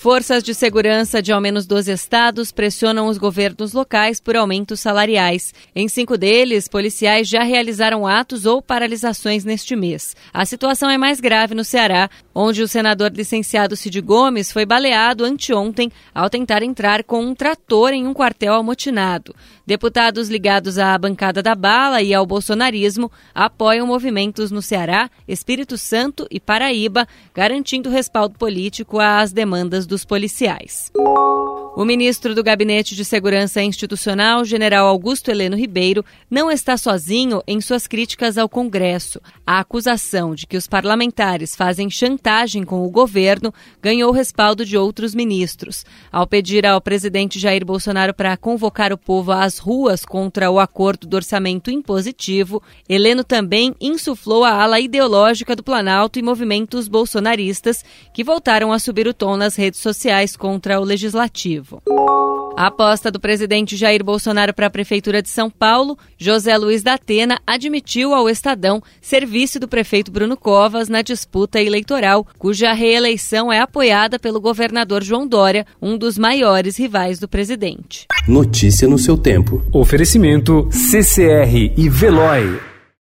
Forças de segurança de ao menos 12 estados pressionam os governos locais por aumentos salariais. Em cinco deles, policiais já realizaram atos ou paralisações neste mês. A situação é mais grave no Ceará, onde o senador licenciado Cid Gomes foi baleado anteontem ao tentar entrar com um trator em um quartel amotinado. Deputados ligados à bancada da bala e ao bolsonarismo apoiam movimentos no Ceará, Espírito Santo e Paraíba, garantindo respaldo político às demandas dos policiais. O ministro do Gabinete de Segurança Institucional, general Augusto Heleno Ribeiro, não está sozinho em suas críticas ao Congresso. A acusação de que os parlamentares fazem chantagem com o governo ganhou respaldo de outros ministros. Ao pedir ao presidente Jair Bolsonaro para convocar o povo às ruas contra o acordo do orçamento impositivo, Heleno também insuflou a ala ideológica do Planalto e movimentos bolsonaristas que voltaram a subir o tom nas redes sociais contra o legislativo. A aposta do presidente Jair Bolsonaro para a Prefeitura de São Paulo, José Luiz da Atena, admitiu ao Estadão serviço do prefeito Bruno Covas na disputa eleitoral, cuja reeleição é apoiada pelo governador João Dória, um dos maiores rivais do presidente. Notícia no seu tempo. Oferecimento CCR e Veloy.